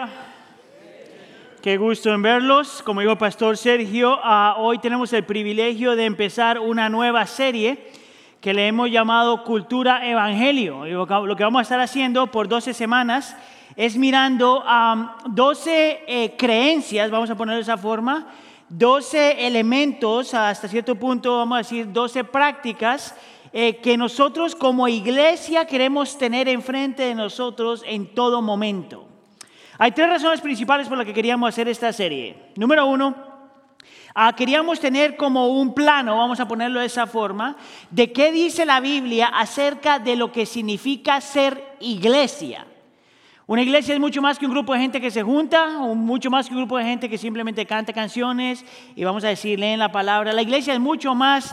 Omega. Qué gusto en verlos. Como dijo el pastor Sergio, ah, hoy tenemos el privilegio de empezar una nueva serie que le hemos llamado Cultura Evangelio. Y lo que vamos a estar haciendo por 12 semanas es mirando a 12 eh, creencias, vamos a ponerlo de esa forma, 12 elementos, hasta cierto punto vamos a decir 12 prácticas eh, que nosotros como iglesia queremos tener enfrente de nosotros en todo momento. Hay tres razones principales por las que queríamos hacer esta serie. Número uno, ah, queríamos tener como un plano, vamos a ponerlo de esa forma, de qué dice la Biblia acerca de lo que significa ser iglesia. Una iglesia es mucho más que un grupo de gente que se junta, o mucho más que un grupo de gente que simplemente canta canciones y vamos a decir, leen la palabra. La iglesia es mucho más,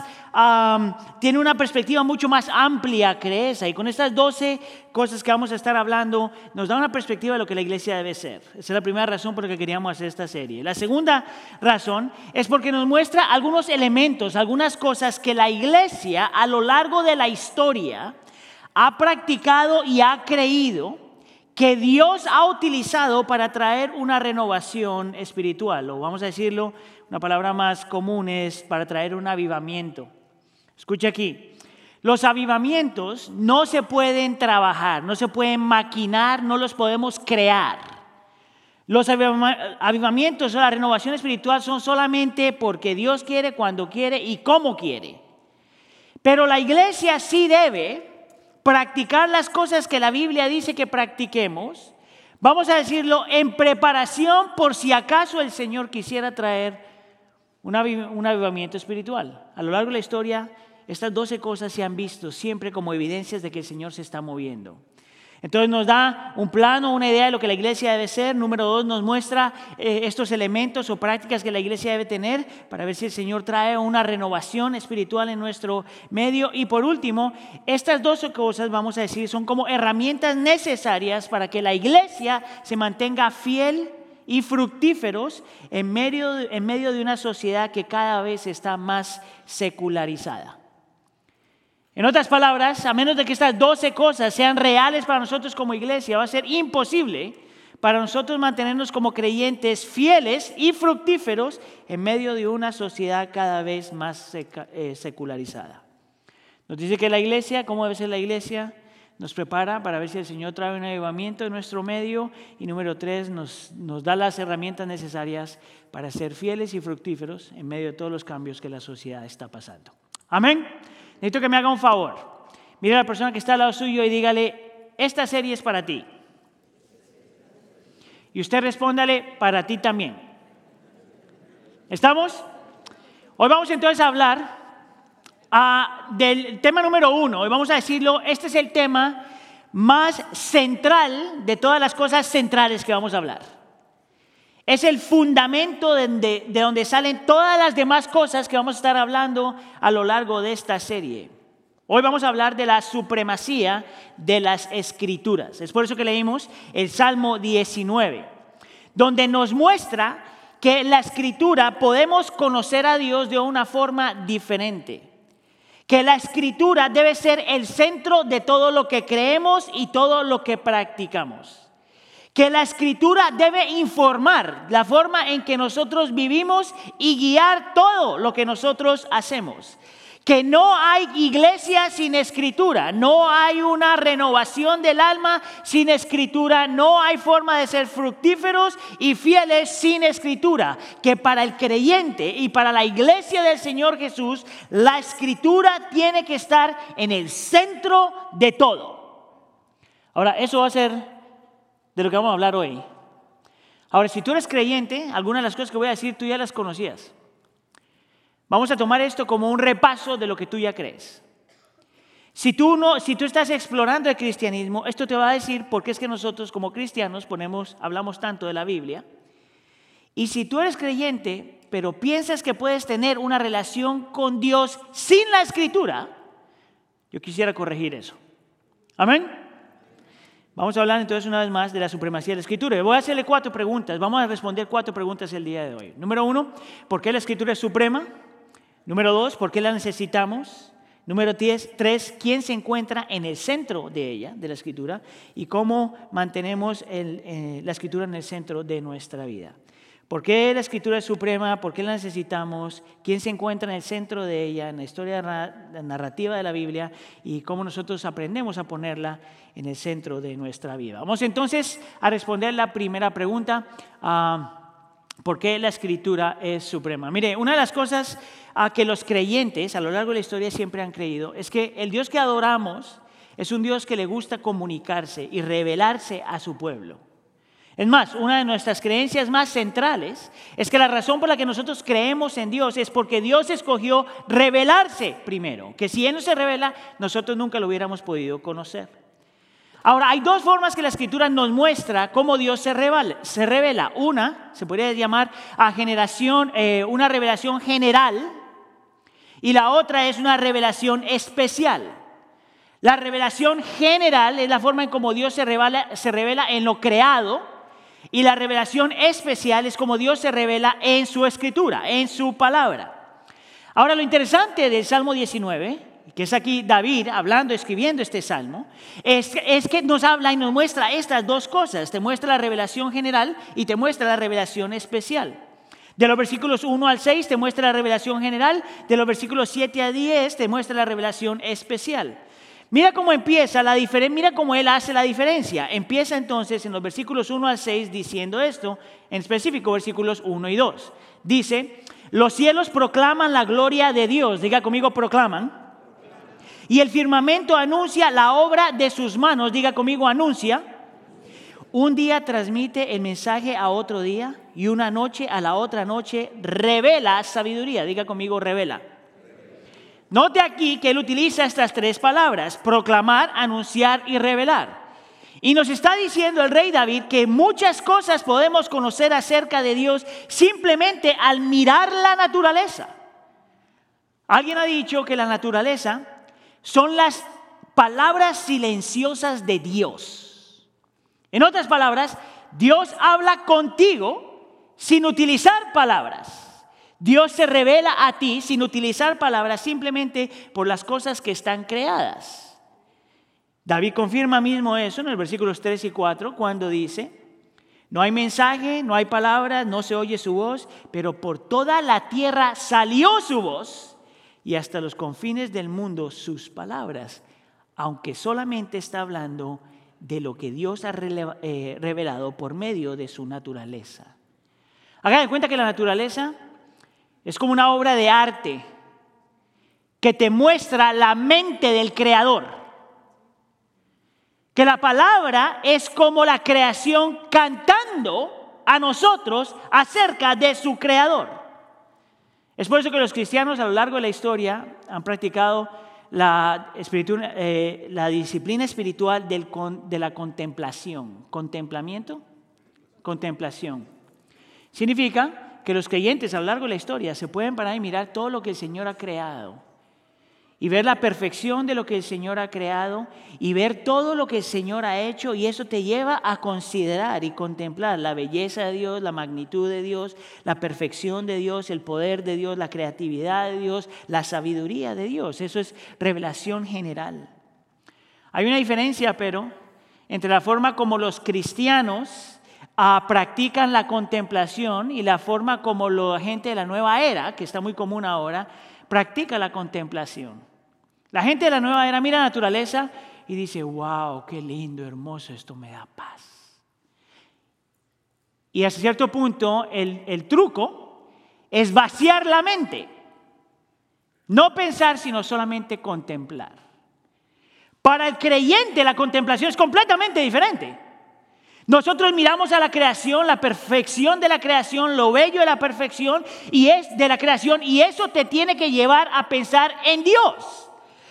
tiene una perspectiva mucho más amplia que esa. Y con estas 12 cosas que vamos a estar hablando, nos da una perspectiva de lo que la iglesia debe ser. Esa es la primera razón por la que queríamos hacer esta serie. La segunda razón es porque nos muestra algunos elementos, algunas cosas que la iglesia a lo largo de la historia ha practicado y ha creído que Dios ha utilizado para traer una renovación espiritual, o vamos a decirlo, una palabra más común es para traer un avivamiento. Escucha aquí, los avivamientos no se pueden trabajar, no se pueden maquinar, no los podemos crear. Los avivamientos o la renovación espiritual son solamente porque Dios quiere, cuando quiere y cómo quiere. Pero la iglesia sí debe practicar las cosas que la Biblia dice que practiquemos, vamos a decirlo, en preparación por si acaso el Señor quisiera traer un, avivamiento espiritual. A lo largo de la historia, estas doce cosas se han visto siempre como evidencias de que el Señor se está moviendo. Entonces nos da un plano, una idea de lo que la iglesia debe ser. Número dos, nos muestra eh, estos elementos o prácticas que la iglesia debe tener para ver si el Señor trae una renovación espiritual en nuestro medio. Y por último, estas dos cosas, vamos a decir, son como herramientas necesarias para que la iglesia se mantenga fiel y fructíferos en medio, en medio de una sociedad que cada vez está más secularizada. En otras palabras, a menos de que estas 12 cosas sean reales para nosotros como iglesia, va a ser imposible para nosotros mantenernos como creyentes fieles y fructíferos en medio de una sociedad cada vez más eh, secularizada. Nos dice que la iglesia, ¿cómo debe ser la iglesia? Nos prepara para ver si el Señor trae un avivamiento en nuestro medio. Y número tres, nos, nos da las herramientas necesarias para ser fieles y fructíferos en medio de todos los cambios que la sociedad está pasando. Amén. Necesito que me haga un favor. Mire a la persona que está al lado suyo y dígale, esta serie es para ti. Y usted respóndale, para ti también. ¿Estamos? Hoy vamos entonces a hablar ah, del tema número uno. Hoy vamos a decirlo, este es el tema más central de todas las cosas centrales que vamos a hablar. Es el fundamento de, donde salen todas las demás cosas que vamos a estar hablando a lo largo de esta serie. Hoy vamos a hablar de la supremacía de las escrituras. Es por eso que leímos el Salmo 19, donde nos muestra que la escritura podemos conocer a Dios de una forma diferente. Que la escritura debe ser el centro de todo lo que creemos y todo lo que practicamos que la escritura debe informar la forma en que nosotros vivimos y guiar todo lo que nosotros hacemos. Que no hay iglesia sin escritura, no hay una renovación del alma sin escritura, no hay forma de ser fructíferos y fieles sin escritura. Que para el creyente y para la iglesia del Señor Jesús, la escritura tiene que estar en el centro de todo. Ahora, eso va a ser de lo que vamos a hablar hoy. Ahora, si tú eres creyente, algunas de las cosas que voy a decir tú ya las conocías. Vamos a tomar esto como un repaso de lo que tú ya crees. Si tú, no, si tú estás explorando el cristianismo, esto te va a decir por qué es que nosotros como cristianos ponemos, hablamos tanto de la Biblia. Y si tú eres creyente, pero piensas que puedes tener una relación con Dios sin la escritura, yo quisiera corregir eso. Amén. Vamos a hablar entonces una vez más de la supremacía de la escritura. Voy a hacerle cuatro preguntas. Vamos a responder cuatro preguntas el día de hoy. Número uno, ¿por qué la escritura es suprema? Número dos, ¿por qué la necesitamos? Número 3, quién se encuentra en el centro de ella, de la escritura, y cómo mantenemos eh, la escritura en el centro de nuestra vida. ¿Por qué la escritura es suprema? ¿Por qué la necesitamos? ¿Quién se encuentra en el centro de ella, en la historia narrativa de la Biblia? Y cómo nosotros aprendemos a ponerla en el centro de nuestra vida. Vamos entonces a responder la primera pregunta. Ah, ¿Por qué la escritura es suprema? Mire, una de las cosas a que los creyentes a lo largo de la historia siempre han creído es que el Dios que adoramos es un Dios que le gusta comunicarse y revelarse a su pueblo. Es más, una de nuestras creencias más centrales es que la razón por la que nosotros creemos en Dios es porque Dios escogió revelarse primero, que si Él no se revela, nosotros nunca lo hubiéramos podido conocer. Ahora, hay dos formas que la escritura nos muestra cómo Dios se revela. Una, se podría llamar a generación, eh, una revelación general, y la otra es una revelación especial. La revelación general es la forma en cómo Dios se revela, se revela en lo creado, y la revelación especial es como Dios se revela en su escritura, en su palabra. Ahora, lo interesante del Salmo 19 que es aquí David hablando, escribiendo este salmo, es, que nos habla y nos muestra estas dos cosas. Te muestra la revelación general y te muestra la revelación especial. De los versículos 1 al 6 te muestra la revelación general, de los versículos 7 a 10 te muestra la revelación especial. Mira cómo empieza la diferencia, mira cómo él hace la diferencia. Empieza entonces en los versículos 1 al 6 diciendo esto, en específico versículos 1 y 2. Dice, los cielos proclaman la gloria de Dios, diga conmigo proclaman y el firmamento anuncia la obra de sus manos. Diga conmigo, anuncia. Un día transmite el mensaje a otro día y una noche a la otra noche revela sabiduría. Diga conmigo, revela. Note aquí que él utiliza estas tres palabras, proclamar, anunciar y revelar. Y nos está diciendo el rey David que muchas cosas podemos conocer acerca de Dios simplemente al mirar la naturaleza. Alguien ha dicho que la naturaleza son las palabras silenciosas de Dios. En otras palabras, Dios habla contigo sin utilizar palabras. Dios se revela a ti sin utilizar palabras, simplemente por las cosas que están creadas. David confirma mismo eso en el versículos 3 y 4 cuando dice, no hay mensaje, no hay palabras, no se oye su voz, pero por toda la tierra salió su voz y hasta los confines del mundo sus palabras, aunque solamente está hablando de lo que Dios ha eh, revelado por medio de su naturaleza. Hagan de cuenta que la naturaleza es como una obra de arte que te muestra la mente del creador. Que la palabra es como la creación cantando a nosotros acerca de su creador. Es por eso que los cristianos a lo largo de la historia han practicado la, eh, disciplina espiritual de la contemplación. ¿Contemplamiento? Contemplación. Significa que los creyentes a lo largo de la historia se pueden parar y mirar todo lo que el Señor ha creado y ver la perfección de lo que el Señor ha creado y ver todo lo que el Señor ha hecho y eso te lleva a considerar y contemplar la belleza de Dios, la magnitud de Dios, la perfección de Dios, el poder de Dios, la creatividad de Dios, la sabiduría de Dios. Eso es revelación general. Hay una diferencia, pero, entre la forma como los cristianos ah, practican la contemplación y la forma como la gente de la nueva era, que está muy común ahora, practica la contemplación. La gente de la nueva era mira la naturaleza y dice, wow, qué lindo, hermoso, esto me da paz. Y a cierto punto el, el truco es vaciar la mente. No pensar, sino solamente contemplar. Para el creyente la contemplación es completamente diferente. Nosotros miramos a la creación, la perfección de la creación, lo bello de la perfección y es de la creación y eso te tiene que llevar a pensar en Dios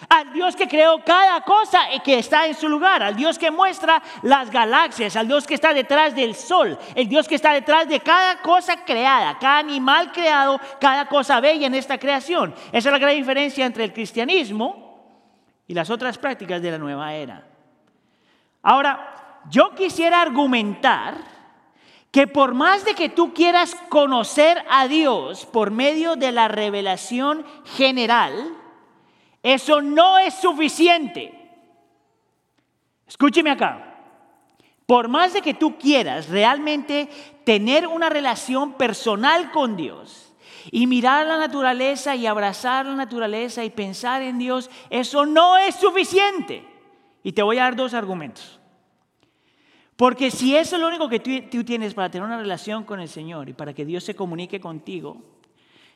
al Dios que creó cada cosa que está en su lugar, al Dios que muestra las galaxias, al Dios que está detrás del sol, el Dios que está detrás de cada cosa creada, cada animal creado, cada cosa bella en esta creación. Esa es la gran diferencia entre el cristianismo y las otras prácticas de la nueva era. Ahora, yo quisiera argumentar que por más de que tú quieras conocer a Dios por medio de la revelación general, eso no es suficiente. Escúcheme acá. Por más de que tú quieras realmente tener una relación personal con Dios y mirar la naturaleza y abrazar la naturaleza y pensar en Dios, eso no es suficiente. Y te voy a dar dos argumentos. Porque si eso es lo único que tú, tienes para tener una relación con el Señor y para que Dios se comunique contigo,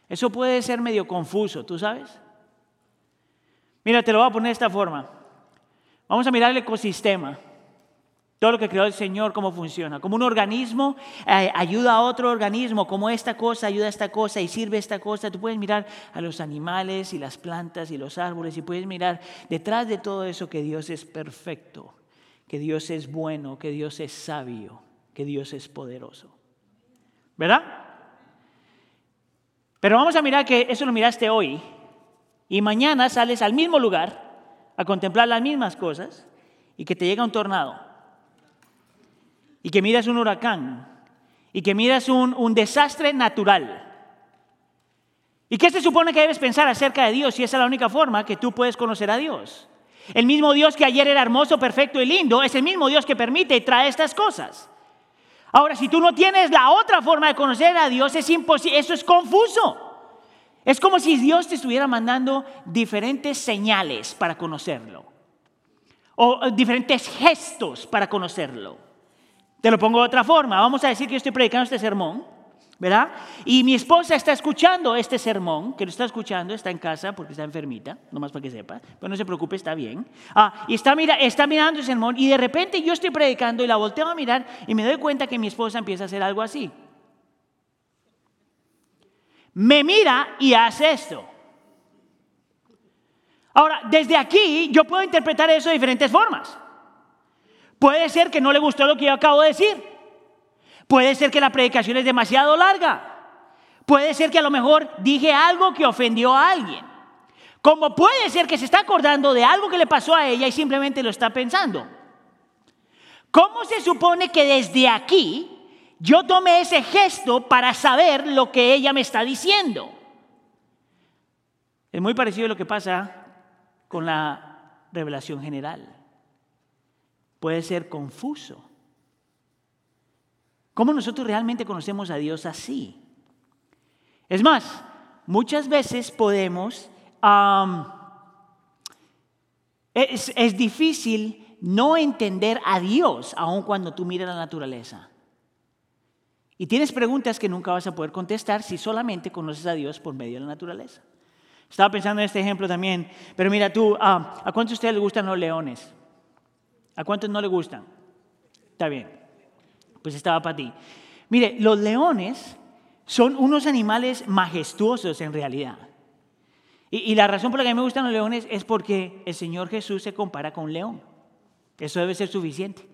eso puede ser medio confuso, ¿tú sabes? Mira, te lo voy a poner de esta forma. Vamos a mirar el ecosistema. Todo lo que creó el Señor, cómo funciona. Como un organismo eh, ayuda a otro organismo, como esta cosa ayuda a esta cosa y sirve a esta cosa. Tú puedes mirar a los animales y las plantas y los árboles y puedes mirar detrás de todo eso que Dios es perfecto, que Dios es bueno, que Dios es sabio, que Dios es poderoso. ¿Verdad? Pero vamos a mirar que eso lo miraste hoy y mañana sales al mismo lugar a contemplar las mismas cosas y que te llega un tornado y que miras un huracán y que miras un, un desastre natural. ¿Y qué se supone que debes pensar acerca de Dios si esa es la única forma que tú puedes conocer a Dios? El mismo Dios que ayer era hermoso, perfecto y lindo es el mismo Dios que permite y trae estas cosas. Ahora, si tú no tienes la otra forma de conocer a Dios, es imposible, eso es confuso. Es como si Dios te estuviera mandando diferentes señales para conocerlo. O diferentes gestos para conocerlo. Te lo pongo de otra forma. Vamos a decir que yo estoy predicando este sermón, ¿verdad? Y mi esposa está escuchando este sermón, que lo está escuchando, está en casa porque está enfermita, nomás para que sepa. Pero no se preocupe, está bien. Ah, y está, mira, está mirando el sermón y de repente yo estoy predicando y la volteo a mirar y me doy cuenta que mi esposa empieza a hacer algo así. Me mira y hace esto. Ahora, desde aquí yo puedo interpretar eso de diferentes formas. Puede ser que no le gustó lo que yo acabo de decir. Puede ser que la predicación es demasiado larga. Puede ser que a lo mejor dije algo que ofendió a alguien. Como puede ser que se está acordando de algo que le pasó a ella y simplemente lo está pensando. ¿Cómo se supone que desde aquí yo tomé ese gesto para saber lo que ella me está diciendo? Es muy parecido a lo que pasa con la revelación general puede ser confuso. ¿Cómo nosotros realmente conocemos a Dios así? Es más, muchas veces podemos... es, es difícil no entender a Dios aun cuando tú miras la naturaleza. Y tienes preguntas que nunca vas a poder contestar si solamente conoces a Dios por medio de la naturaleza. Estaba pensando en este ejemplo también, pero mira tú, ¿a cuántos de ustedes les gustan los leones? ¿A cuántos no le gustan? Está bien. Pues estaba para ti. Mire, los leones son unos animales majestuosos en realidad. Y, la razón por la que me gustan los leones es porque el Señor Jesús se compara con un león. Eso debe ser suficiente.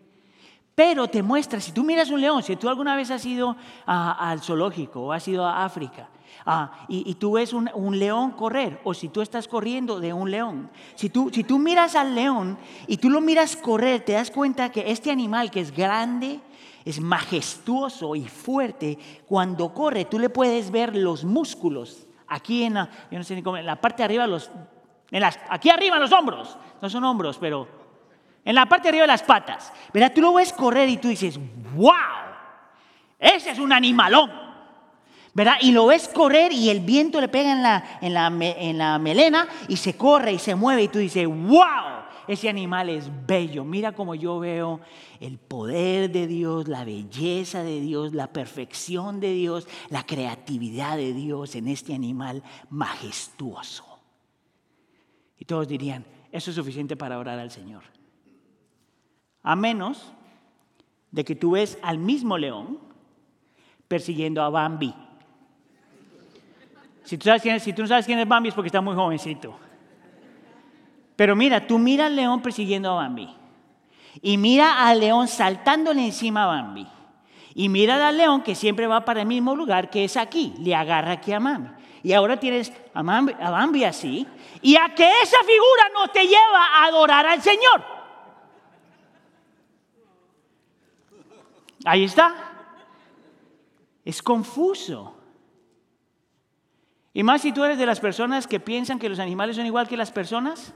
Pero te muestra, si tú miras un león, si tú alguna vez has ido al zoológico o has ido a África Ah, y, tú ves un, león correr, o si tú estás corriendo de un león, si tú, si tú miras al león y tú lo miras correr, te das cuenta que este animal que es grande, es majestuoso y fuerte, cuando corre tú le puedes ver los músculos aquí en la, yo no sé ni cómo, en la parte de arriba, los, en las, aquí arriba los hombros, no son hombros, pero en la parte de arriba las patas. ¿Verdad? Tú lo ves correr y tú dices, wow, ese es un animalón. ¿verdad? Y lo ves correr y el viento le pega en la, en, la, en la melena y se corre y se mueve y tú dices, wow, ese animal es bello. Mira cómo yo veo el poder de Dios, la belleza de Dios, la perfección de Dios, la creatividad de Dios en este animal majestuoso. Y todos dirían, eso es suficiente para orar al Señor. A menos de que tú ves al mismo león persiguiendo a Bambi. Si tú, sabes quién, tú no sabes quién es Bambi es porque está muy jovencito. Pero mira, tú mira al león persiguiendo a Bambi. Y mira al león saltándole encima a Bambi. Y mira al león que siempre va para el mismo lugar que es aquí. Le agarra aquí a Bambi. Y ahora tienes a Bambi, a Bambi así. Y a que esa figura no te lleva a adorar al Señor. Ahí está. Es confuso. Y más si tú eres de las personas que piensan que los animales son igual que las personas,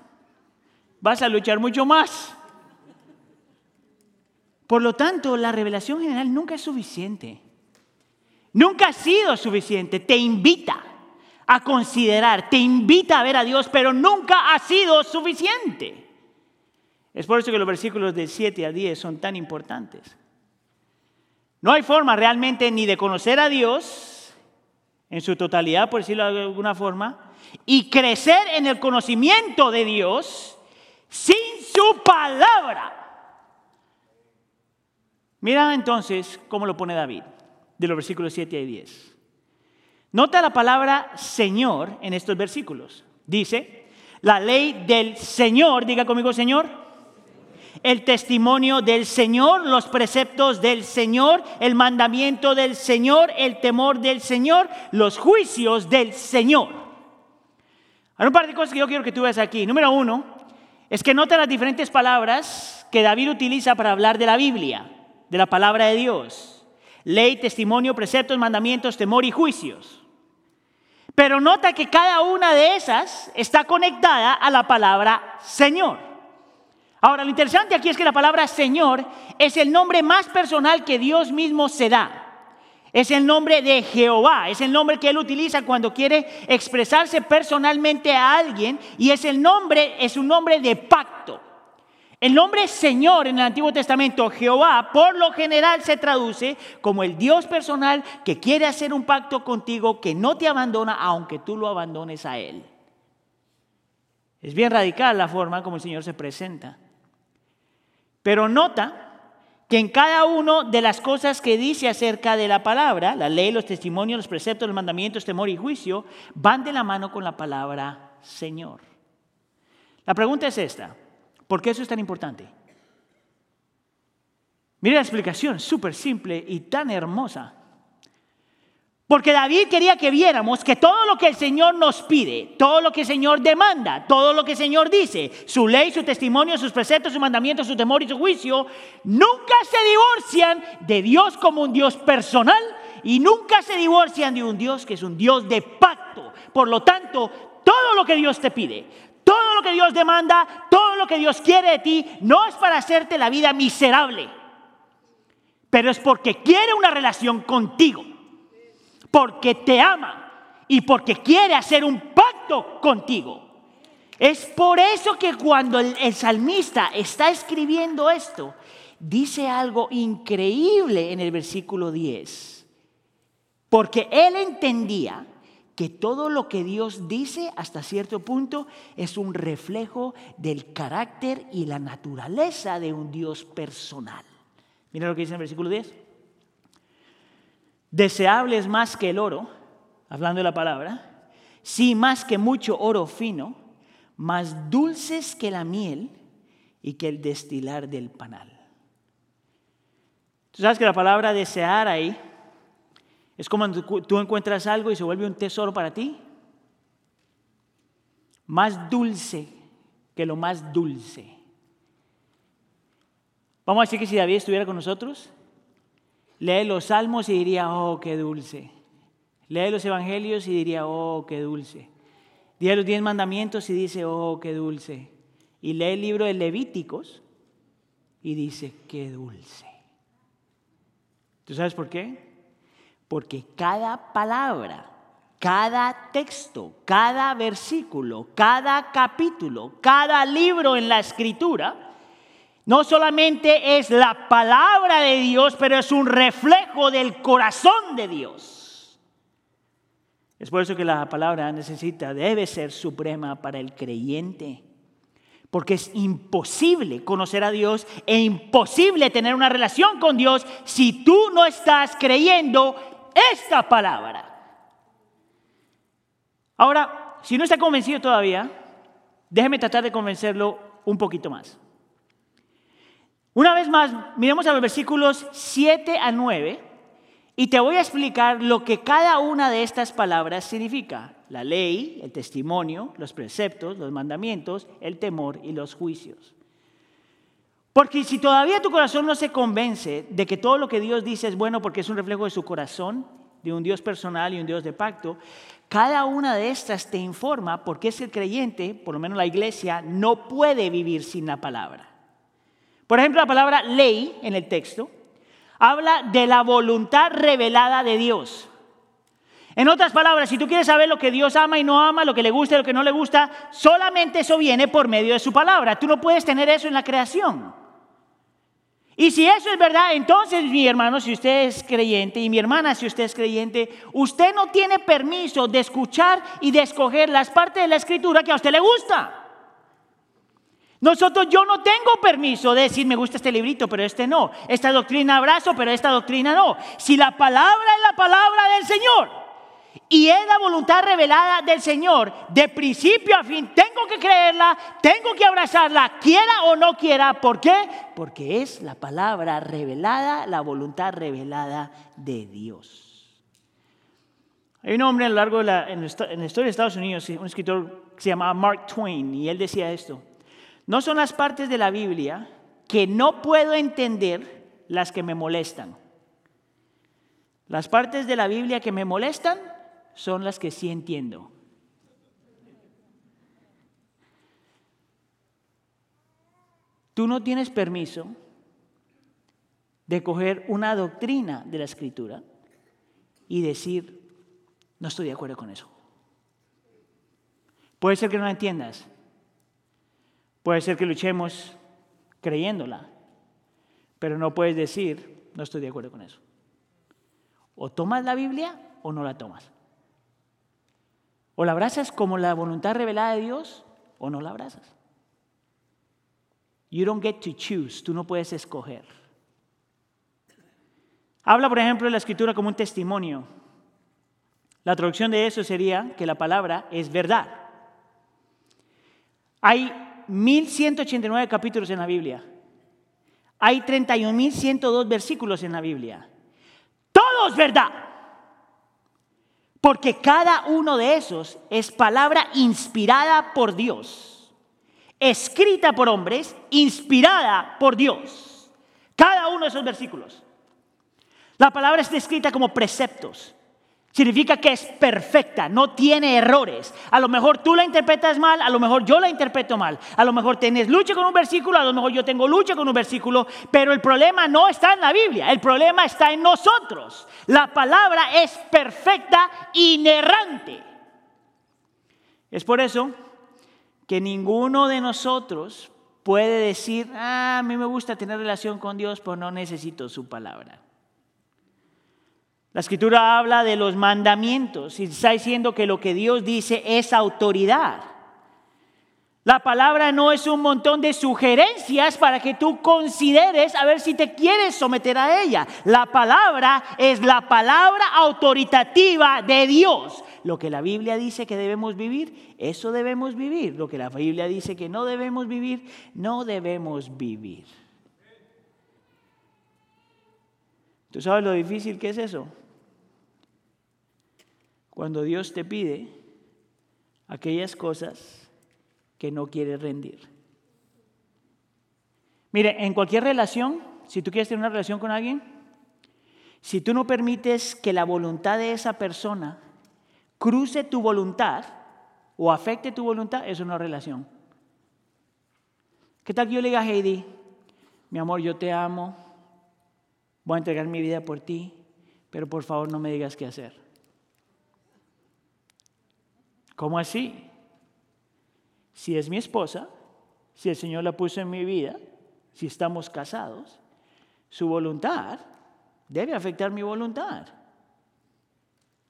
vas a luchar mucho más. Por lo tanto, la revelación general nunca es suficiente. Nunca ha sido suficiente. Te invita a considerar, te invita a ver a Dios, pero nunca ha sido suficiente. Es por eso que los versículos del 7 a 10 son tan importantes. No hay forma realmente ni de conocer a Dios en su totalidad, por decirlo de alguna forma, y crecer en el conocimiento de Dios sin su palabra. Mira entonces cómo lo pone David, de los versículos 7 y 10. Nota la palabra Señor en estos versículos. Dice, la ley del Señor, diga conmigo Señor, el testimonio del Señor, los preceptos del Señor, el mandamiento del Señor, el temor del Señor, los juicios del Señor. Hay un par de cosas que yo quiero que tú veas aquí. Número uno, es que nota las diferentes palabras que David utiliza para hablar de la Biblia, de la palabra de Dios. Ley, testimonio, preceptos, mandamientos, temor y juicios. Pero nota que cada una de esas está conectada a la palabra Señor. Ahora, lo interesante aquí es que la palabra Señor es el nombre más personal que Dios mismo se da. Es el nombre de Jehová, es el nombre que él utiliza cuando quiere expresarse personalmente a alguien y es el nombre, es un nombre de pacto. El nombre Señor en el Antiguo Testamento, Jehová, por lo general se traduce como el Dios personal que quiere hacer un pacto contigo, que no te abandona aunque tú lo abandones a Él. Es bien radical la forma como el Señor se presenta. Pero nota que en cada una de las cosas que dice acerca de la palabra, la ley, los testimonios, los preceptos, los mandamientos, temor y juicio, van de la mano con la palabra Señor. La pregunta es esta, ¿por qué eso es tan importante? Mire la explicación, súper simple y tan hermosa. Porque David quería que viéramos que todo lo que el Señor nos pide, todo lo que el Señor demanda, todo lo que el Señor dice, su ley, su testimonio, sus preceptos, sus mandamientos, su temor y su juicio, nunca se divorcian de Dios como un Dios personal y nunca se divorcian de un Dios que es un Dios de pacto. Por lo tanto, todo lo que Dios te pide, que Dios demanda, todo lo que Dios quiere de ti, no es para hacerte la vida miserable, pero es porque quiere una relación contigo porque te ama y porque quiere hacer un pacto contigo. Es por eso que cuando el, salmista está escribiendo esto, dice algo increíble en el versículo 10. Porque él entendía que todo lo que Dios dice hasta cierto punto es un reflejo del carácter y la naturaleza de un Dios personal. Mira lo que dice en el versículo 10. Deseable es más que el oro, hablando de la palabra, sí más que mucho oro fino, más dulces que la miel y que el destilar del panal. Tú sabes que la palabra desear ahí es como tú encuentras algo y se vuelve un tesoro para ti. Más dulce que lo más dulce. Vamos a decir que si David estuviera con nosotros, Lee los salmos y diría, oh, qué dulce. Lee los evangelios y diría, oh, qué dulce. Lee los diez mandamientos y dice, oh, qué dulce. Y lee el libro de Levíticos y dice, qué dulce. ¿Tú sabes por qué? Porque cada palabra, cada texto, cada versículo, cada capítulo, cada libro en la escritura, no solamente es la palabra de Dios, pero es un reflejo del corazón de Dios. Es por eso que la palabra necesita, debe ser suprema para el creyente. Porque es imposible conocer a Dios e imposible tener una relación con Dios si tú no estás creyendo esta palabra. Ahora, si no está convencido todavía, déjeme tratar de convencerlo un poquito más. Una vez más, miremos a los versículos 7 a 9 y te voy a explicar lo que cada una de estas palabras significa. La ley, el testimonio, los preceptos, los mandamientos, el temor y los juicios. Porque si todavía tu corazón no se convence de que todo lo que Dios dice es bueno porque es un reflejo de su corazón de un Dios personal y un Dios de pacto, cada una de estas te informa por qué es el creyente, por lo menos la iglesia, no puede vivir sin la palabra. Por ejemplo, la palabra ley en el texto habla de la voluntad revelada de Dios. En otras palabras, si tú quieres saber lo que Dios ama y no ama, lo que le gusta y lo que no le gusta, solamente eso viene por medio de su palabra. Tú no puedes tener eso en la creación. Y si eso es verdad, entonces mi hermano, si usted es creyente, y mi hermana, si usted es creyente, usted no tiene permiso de escuchar y de escoger las partes de la escritura que a usted le gusta. Nosotros, yo no tengo permiso de decir, me gusta este librito, pero este no. Esta doctrina abrazo, pero esta doctrina no. Si la palabra es la palabra del Señor, y es la voluntad revelada del Señor. De principio a fin, tengo que creerla, tengo que abrazarla, quiera o no quiera. ¿Por qué? Porque es la palabra revelada, la voluntad revelada de Dios. Hay un hombre a lo largo de la, en la historia de Estados Unidos, un escritor que se llamaba Mark Twain, y él decía esto. No son las partes de la Biblia que no puedo entender las que me molestan. Las partes de la Biblia que me molestan son las que sí entiendo. Tú no tienes permiso de coger una doctrina de la escritura y decir, no estoy de acuerdo con eso. Puede ser que no la entiendas. Puede ser que luchemos creyéndola. Pero no puedes decir, no estoy de acuerdo con eso. O tomas la Biblia o no la tomas. O la abrazas como la voluntad revelada de Dios o no la abrazas. You don't get to choose, tú no puedes escoger. Habla, por ejemplo, de la escritura como un testimonio. La traducción de eso sería que la palabra es verdad. Hay 1189 capítulos en la Biblia. Hay 31.102 versículos en la Biblia. Todo es verdad. Porque cada uno de esos es palabra inspirada por Dios, escrita por hombres, inspirada por Dios. Cada uno de esos versículos. La palabra está escrita como preceptos, Significa que es perfecta, no tiene errores. A lo mejor tú la interpretas mal, a lo mejor yo la interpreto mal. A lo mejor tienes lucha con un versículo, a lo mejor yo tengo lucha con un versículo, pero el problema no está en la Biblia, el problema está en nosotros. La palabra es perfecta, inerrante. Es por eso que ninguno de nosotros puede decir, ah, a mí me gusta tener relación con Dios, pero no necesito su palabra. La escritura habla de los mandamientos y está diciendo que lo que Dios dice es autoridad. La palabra no es un montón de sugerencias para que tú consideres a ver si te quieres someter a ella. La palabra es la palabra autoritativa de Dios. Lo que la Biblia dice que debemos vivir, eso debemos vivir. Lo que la Biblia dice que no debemos vivir, no debemos vivir. ¿Tú sabes lo difícil que es eso? Cuando Dios te pide aquellas cosas que no quieres rendir. Mire, en cualquier relación, si tú quieres tener una relación con alguien, si tú no permites que la voluntad de esa persona cruce tu voluntad o afecte tu voluntad, es una relación. ¿Qué tal que yo le diga a Heidi, mi amor, yo te amo, voy a entregar mi vida por ti, pero por favor no me digas qué hacer? ¿Cómo así? Si es mi esposa, si el Señor la puso en mi vida, si estamos casados, su voluntad debe afectar mi voluntad.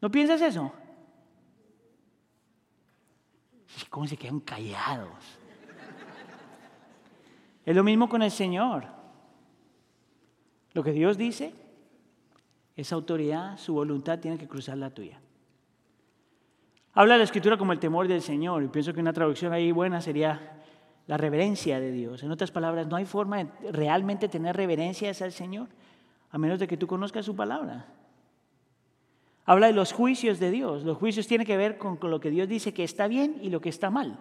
¿No piensas eso? ¿Cómo se quedan callados? Es lo mismo con el Señor. Lo que Dios dice, esa autoridad, su voluntad tiene que cruzar la tuya. Habla de la escritura como el temor del Señor y pienso que una traducción ahí buena sería la reverencia de Dios. En otras palabras, no hay forma de realmente tener reverencia hacia el Señor a menos de que tú conozcas su palabra. Habla de los juicios de Dios. Los juicios tienen que ver con lo que Dios dice que está bien y lo que está mal.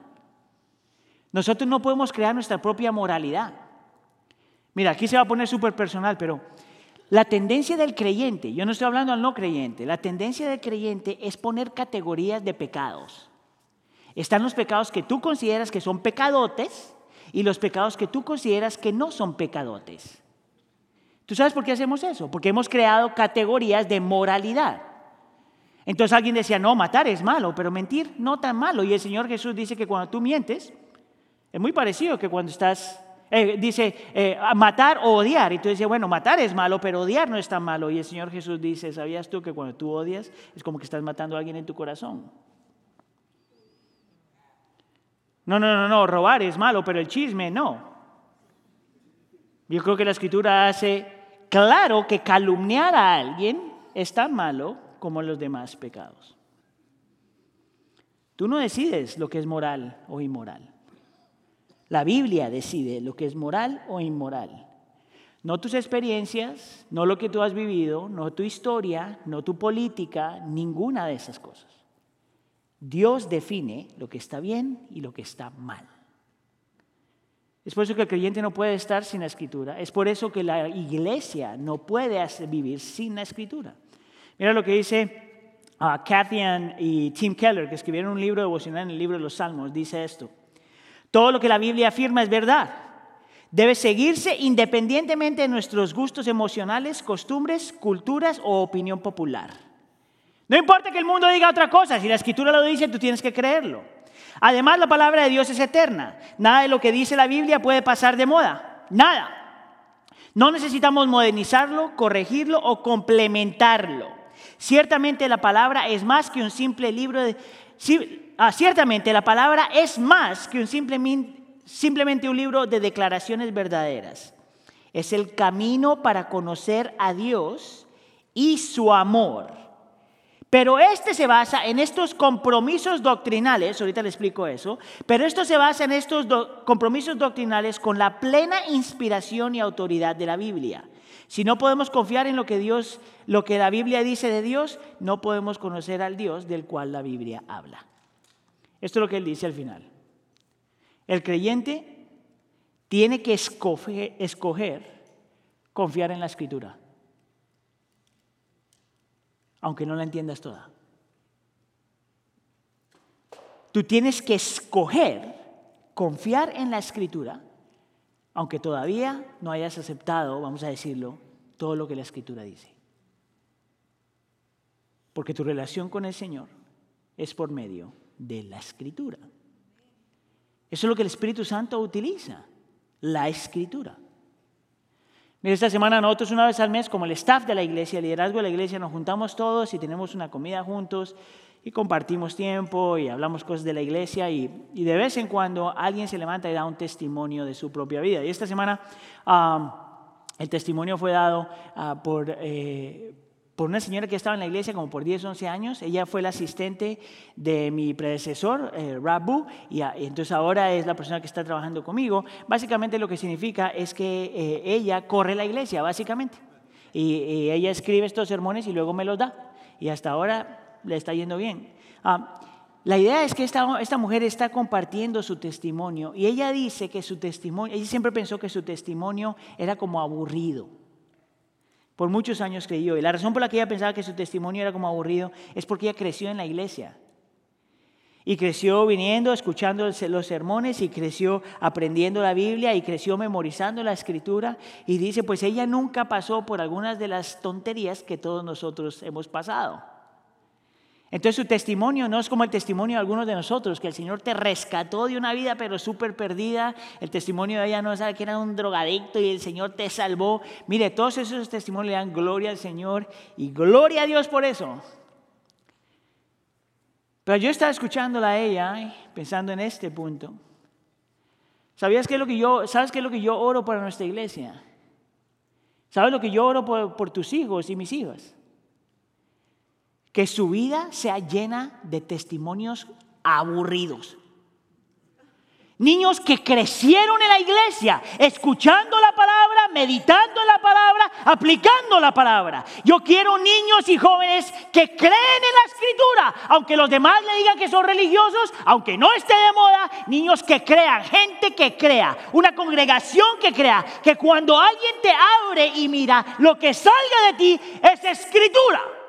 Nosotros no podemos crear nuestra propia moralidad. Mira, aquí se va a poner súper personal, pero La tendencia del creyente, yo no estoy hablando al no creyente, la tendencia del creyente es poner categorías de pecados. Están los pecados que tú consideras que son pecadotes y los pecados que tú consideras que no son pecadotes. ¿Tú sabes por qué hacemos eso? Porque hemos creado categorías de moralidad. Entonces alguien decía, no, matar es malo, pero mentir no tan malo. Y el Señor Jesús dice que cuando tú mientes, es muy parecido que cuando estás eh, dice eh, matar o odiar. Y tú dices, bueno, matar es malo, pero odiar no es tan malo. Y el Señor Jesús dice, ¿sabías tú que cuando tú odias es como que estás matando a alguien en tu corazón? No, no, no, no, robar es malo, pero el chisme no. Yo creo que la escritura hace claro que calumniar a alguien es tan malo como los demás pecados. Tú no decides lo que es moral o inmoral. La Biblia decide lo que es moral o inmoral. No tus experiencias, no lo que tú has vivido, no tu historia, no tu política, ninguna de esas cosas. Dios define lo que está bien y lo que está mal. Es por eso que el creyente no puede estar sin la escritura. Es por eso que la iglesia no puede vivir sin la escritura. Mira lo que dice uh, y Tim Keller, que escribieron un libro devocional en el libro de los Salmos. Dice esto. Todo lo que la Biblia afirma es verdad. Debe seguirse independientemente de nuestros gustos emocionales, costumbres, culturas o opinión popular. No importa que el mundo diga otra cosa, si la escritura lo dice, tú tienes que creerlo. Además, la palabra de Dios es eterna. Nada de lo que dice la Biblia puede pasar de moda. Nada. No necesitamos modernizarlo, corregirlo o complementarlo. Ciertamente la palabra es más que un simple libro de Ah, ciertamente la palabra es más que simplemente un libro de declaraciones verdaderas. Es el camino para conocer a Dios y su amor. Pero este se basa en estos compromisos doctrinales, ahorita le explico eso, pero esto se basa en estos compromisos doctrinales con la plena inspiración y autoridad de la Biblia. Si no podemos confiar en lo que Dios, lo que la Biblia dice de Dios, no podemos conocer al Dios del cual la Biblia habla. Esto es lo que él dice al final. El creyente tiene que escoger, confiar en la escritura, aunque no la entiendas toda. Tú tienes que escoger confiar en la escritura, aunque todavía no hayas aceptado, vamos a decirlo, todo lo que la escritura dice. Porque tu relación con el Señor es por medio de la escritura. Eso es lo que el Espíritu Santo utiliza, la escritura. Mira, esta semana nosotros una vez al mes, como el staff de la iglesia, el liderazgo de la iglesia, nos juntamos todos y tenemos una comida juntos y compartimos tiempo y hablamos cosas de la iglesia y, de vez en cuando alguien se levanta y da un testimonio de su propia vida. Y esta semana el testimonio fue dado ah, por... Eh, por una señora que estaba en la iglesia como por 10, 11 años. Ella fue la asistente de mi predecesor, eh, Rabu, y, entonces ahora es la persona que está trabajando conmigo. Básicamente lo que significa es que eh, ella corre la iglesia, básicamente. Y, ella escribe estos sermones y luego me los da. Y hasta ahora le está yendo bien. Ah, la idea es que esta, esta mujer está compartiendo su testimonio y ella dice que su testimonio, ella siempre pensó que su testimonio era como aburrido por muchos años creyó. Y la razón por la que ella pensaba que su testimonio era como aburrido es porque ella creció en la iglesia. Y creció viniendo, escuchando los sermones y creció aprendiendo la Biblia y creció memorizando la escritura. Y dice, pues ella nunca pasó por algunas de las tonterías que todos nosotros hemos pasado. Entonces su testimonio no es como el testimonio de algunos de nosotros, que el Señor te rescató de una vida pero súper perdida. El testimonio de ella no es que era un drogadicto y el Señor te salvó. Mire, todos esos testimonios le dan gloria al Señor y gloria a Dios por eso. Pero yo estaba escuchándola a ella, pensando en este punto. ¿Sabías qué es lo que yo, ¿Sabes qué es lo que yo oro para nuestra iglesia? ¿Sabes lo que yo oro por, por tus hijos y mis hijas? Que su vida sea llena de testimonios aburridos. Niños que crecieron en la iglesia, escuchando la palabra, meditando la palabra, aplicando la palabra. Yo quiero niños y jóvenes que creen en la escritura, aunque los demás le digan que son religiosos, aunque no esté de moda, niños que crean, gente que crea, una congregación que crea, que cuando alguien te abre y mira, lo que salga de ti es escritura,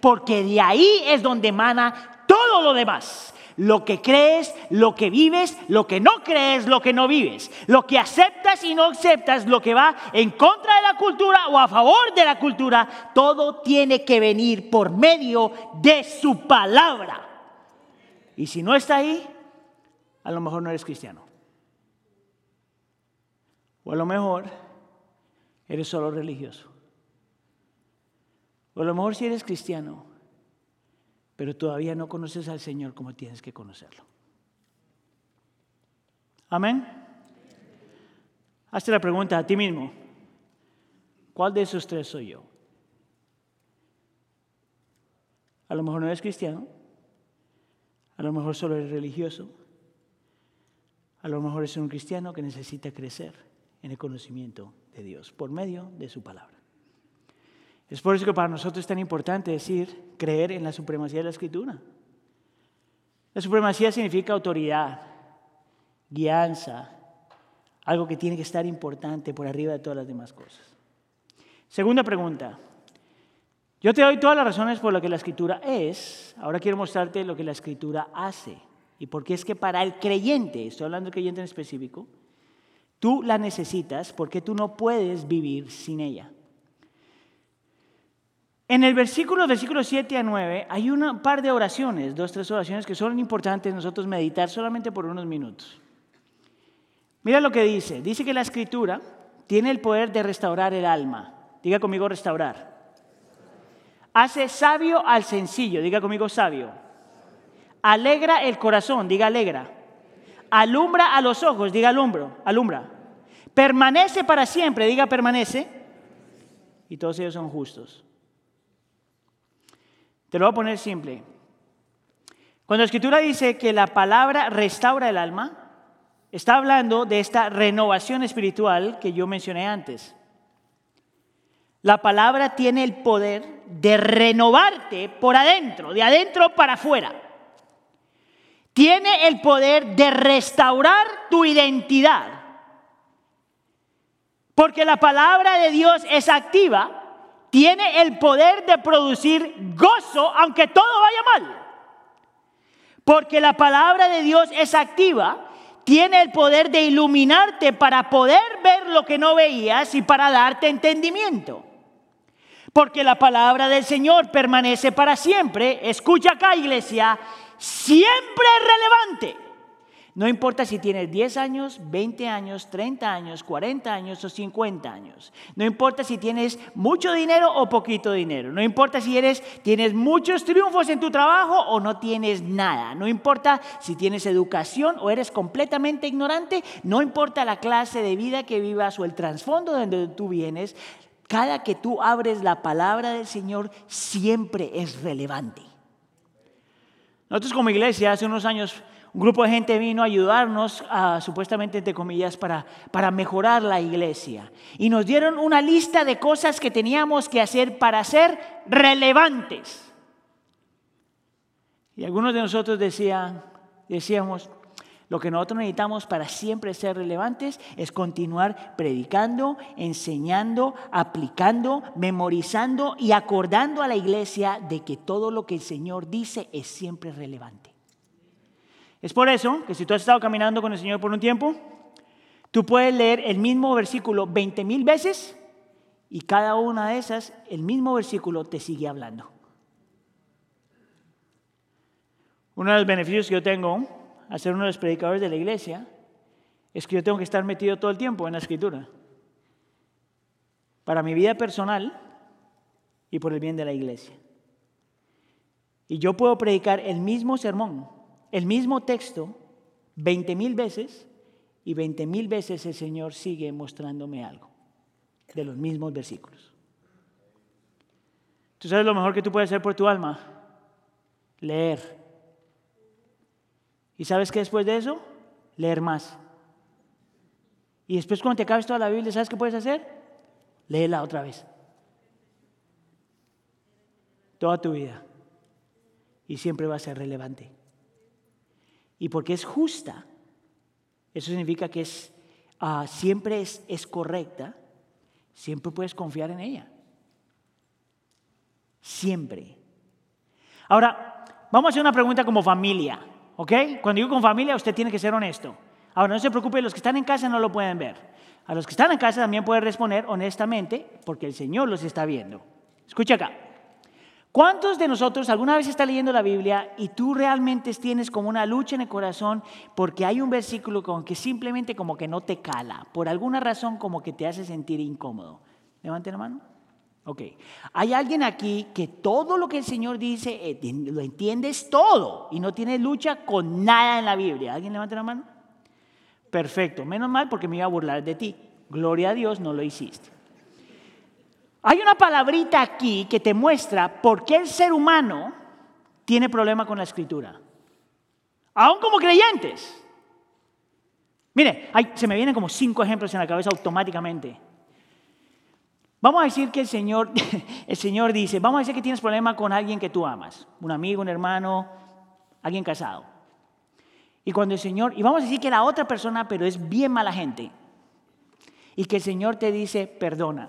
porque de ahí es donde emana todo lo demás lo que crees, lo que vives, lo que no crees, lo que no vives, lo que aceptas y no aceptas, lo que va en contra de la cultura o a favor de la cultura, todo tiene que venir por medio de su palabra. Y si no está ahí, a lo mejor no eres cristiano. O a lo mejor eres solo religioso. A lo mejor si eres cristiano, pero todavía no conoces al Señor como tienes que conocerlo. Amén. Hazte la pregunta a ti mismo. ¿Cuál de esos tres soy yo? A lo mejor no eres cristiano. A lo mejor solo eres religioso. A lo mejor es un cristiano que necesita crecer en el conocimiento de Dios por medio de su palabra. Es por eso que para nosotros es tan importante decir, creer en la supremacía de la escritura. La supremacía significa autoridad, guianza, algo que tiene que estar importante por arriba de todas las demás cosas. Segunda pregunta. Yo te doy todas las razones por lo que la escritura es. Ahora quiero mostrarte lo que la escritura hace. Y porque es que para el creyente, estoy hablando del creyente en específico, tú la necesitas porque tú no puedes vivir sin ella. En el versículo, versículo 7 a 9, hay un par de oraciones, dos, tres oraciones que son importantes nosotros meditar solamente por unos minutos. Mira lo que dice. Dice que la escritura tiene el poder de restaurar el alma. Diga conmigo restaurar. Hace sabio al sencillo. Diga conmigo sabio. Alegra el corazón. Diga alegra. Alumbra a los ojos. Diga alumbro. Alumbra. Permanece para siempre. Diga permanece. Y todos ellos son justos. Te lo voy a poner simple. Cuando la escritura dice que la palabra restaura el alma, está hablando de esta renovación espiritual que yo mencioné antes. La palabra tiene el poder de renovarte por adentro, de adentro para afuera. Tiene el poder de restaurar tu identidad. Porque la palabra de Dios es activa tiene el poder de producir gozo aunque todo vaya mal. Porque la palabra de Dios es activa, tiene el poder de iluminarte para poder ver lo que no veías y para darte entendimiento. Porque la palabra del Señor permanece para siempre. Escucha acá, iglesia, siempre relevante. No importa si tienes 10 años, 20 años, 30 años, 40 años o 50 años. No importa si tienes mucho dinero o poquito dinero. No importa si eres, tienes muchos triunfos en tu trabajo o no tienes nada. No importa si tienes educación o eres completamente ignorante. No importa la clase de vida que vivas o el trasfondo de donde tú vienes. Cada que tú abres la palabra del Señor siempre es relevante. Nosotros como iglesia hace unos años un grupo de gente vino a ayudarnos, supuestamente entre comillas, para, para mejorar la iglesia. Y nos dieron una lista de cosas que teníamos que hacer para ser relevantes. Y algunos de nosotros decían, decíamos, lo que nosotros necesitamos para siempre ser relevantes es continuar predicando, enseñando, aplicando, memorizando y acordando a la iglesia de que todo lo que el Señor dice es siempre relevante. Es por eso que si tú has estado caminando con el Señor por un tiempo, tú puedes leer el mismo versículo 20 mil veces y cada una de esas, el mismo versículo te sigue hablando. Uno de los beneficios que yo tengo a ser uno de los predicadores de la iglesia es que yo tengo que estar metido todo el tiempo en la escritura. Para mi vida personal y por el bien de la iglesia. Y yo puedo predicar el mismo sermón el mismo texto 20 mil veces y 20 mil veces el Señor sigue mostrándome algo de los mismos versículos. ¿Tú sabes lo mejor que tú puedes hacer por tu alma? Leer. ¿Y sabes qué después de eso? leer más. Y después cuando te acabes toda la Biblia, ¿sabes qué puedes hacer? Léela otra vez. Toda tu vida. Y siempre va a ser relevante. Y porque es justa, eso significa que es, ah, siempre es, correcta, siempre puedes confiar en ella. Siempre. Ahora, vamos a hacer una pregunta como familia, ¿ok? Cuando digo con familia, usted tiene que ser honesto. Ahora, no se preocupe, los que están en casa no lo pueden ver. A los que están en casa también pueden responder honestamente, porque el Señor los está viendo. Escucha acá. ¿Cuántos de nosotros alguna vez está leyendo la Biblia y tú realmente tienes como una lucha en el corazón porque hay un versículo con que simplemente como que no te cala, por alguna razón como que te hace sentir incómodo? Levante la mano. Ok. Hay alguien aquí que todo lo que el Señor dice eh, lo entiendes todo y no tiene lucha con nada en la Biblia. ¿Alguien levante la mano? Perfecto. Menos mal porque me iba a burlar de ti. Gloria a Dios, no lo hiciste. Hay una palabrita aquí que te muestra por qué el ser humano tiene problema con la escritura. Aún como creyentes. Mire, se me vienen como cinco ejemplos en la cabeza automáticamente. Vamos a decir que el Señor, el Señor dice, vamos a decir que tienes problema con alguien que tú amas, un amigo, un hermano, alguien casado. Y cuando el Señor, y vamos a decir que la otra persona, pero es bien mala gente, y que el Señor te dice, perdona.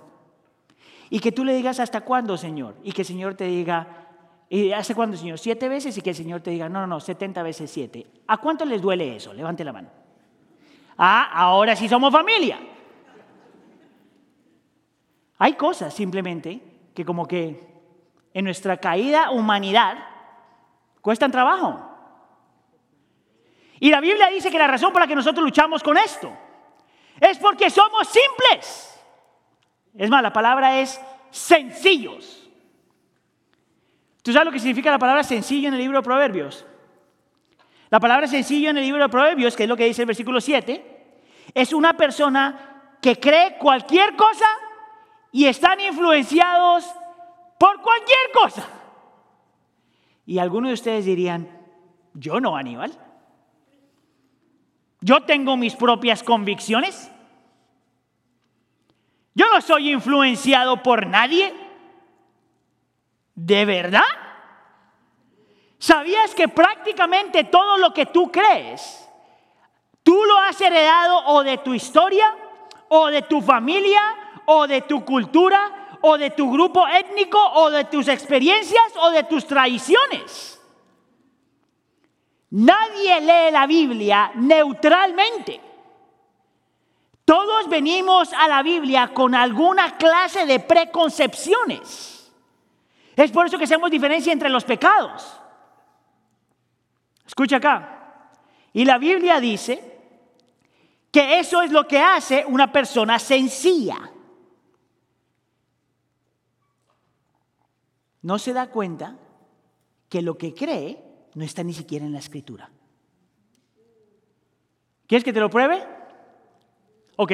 Y que tú le digas, ¿hasta cuándo, Señor? Y que el Señor te diga, ¿y ¿hace cuándo, Señor? Siete veces y que el Señor te diga, no, no, no, setenta veces siete. ¿A cuánto les duele eso? Levante la mano. Ah, ahora sí somos familia. Hay cosas simplemente que como que en nuestra caída humanidad cuestan trabajo. Y la Biblia dice que la razón por la que nosotros luchamos con esto es porque somos simples. Es más, la palabra es sencillos. ¿Tú sabes lo que significa la palabra sencillo en el libro de Proverbios? La palabra sencillo en el libro de Proverbios, que es lo que dice el versículo 7, es una persona que cree cualquier cosa y están influenciados por cualquier cosa. Y algunos de ustedes dirían, yo no, Aníbal. Yo tengo mis propias convicciones. Yo no soy influenciado por nadie. ¿De verdad? ¿Sabías que prácticamente todo lo que tú crees, tú lo has heredado o de tu historia, o de tu familia, o de tu cultura, o de tu grupo étnico, o de tus experiencias, o de tus tradiciones. Nadie lee la Biblia neutralmente. Todos venimos a la Biblia con alguna clase de preconcepciones. Es por eso que hacemos diferencia entre los pecados. Escucha acá. Y la Biblia dice que eso es lo que hace una persona sencilla. no se da cuenta que lo que cree no está ni siquiera en la escritura. ¿Quieres que te lo pruebe? Ok,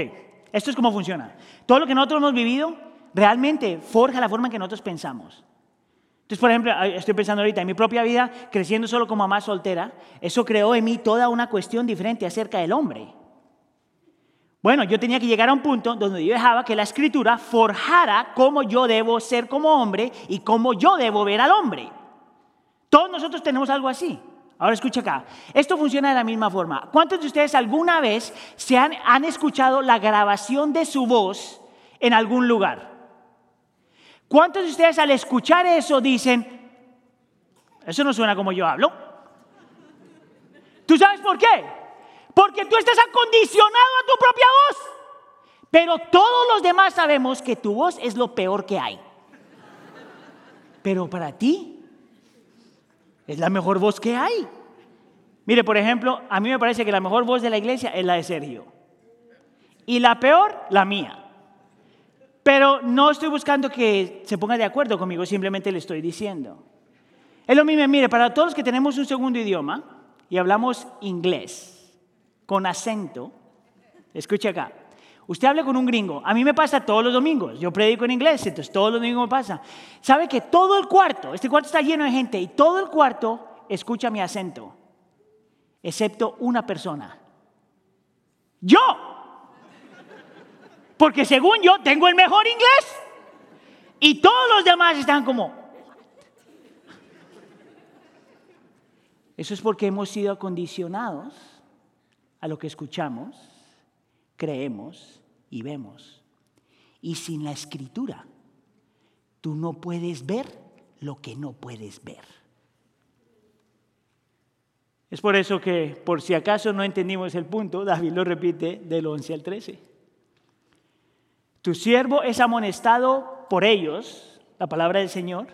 esto es cómo funciona. Todo lo que nosotros hemos vivido realmente forja la forma en que nosotros pensamos. Entonces, por ejemplo, estoy pensando ahorita en mi propia vida, creciendo solo como mamá soltera, eso creó en mí toda una cuestión diferente acerca del hombre. Bueno, yo tenía que llegar a un punto donde yo dejaba que la escritura forjara cómo yo debo ser como hombre y cómo yo debo ver al hombre. Todos nosotros tenemos algo así. Ahora escucha acá. Esto funciona de la misma forma. ¿Cuántos de ustedes alguna vez se han, han escuchado la grabación de su voz en algún lugar? ¿Cuántos de ustedes al escuchar eso dicen, eso no suena como yo hablo? ¿Tú sabes por qué? Porque tú estás acondicionado a tu propia voz. Pero todos los demás sabemos que tu voz es lo peor que hay. Pero para ti es la mejor voz que hay. Mire, por ejemplo, a mí me parece que la mejor voz de la iglesia es la de Sergio. Y la peor, la mía. Pero no estoy buscando que se ponga de acuerdo conmigo, simplemente le estoy diciendo. Es lo mismo, mire, para todos los que tenemos un segundo idioma y hablamos inglés, con acento, escuche acá, usted habla con un gringo, a mí me pasa todos los domingos, yo predico en inglés, entonces todos los domingos me pasa. ¿Sabe que todo el cuarto, este cuarto está lleno de gente y todo el cuarto escucha mi acento, excepto una persona? Yo. Porque según yo tengo el mejor inglés. Y todos los demás están como... Eso es porque hemos sido acondicionados a lo que escuchamos, creemos y vemos. Y sin la escritura, tú no puedes ver lo que no puedes ver. Es por eso que, por si acaso no entendimos el punto, David lo repite del 11 al 13. Tu siervo es amonestado por ellos, la palabra del Señor.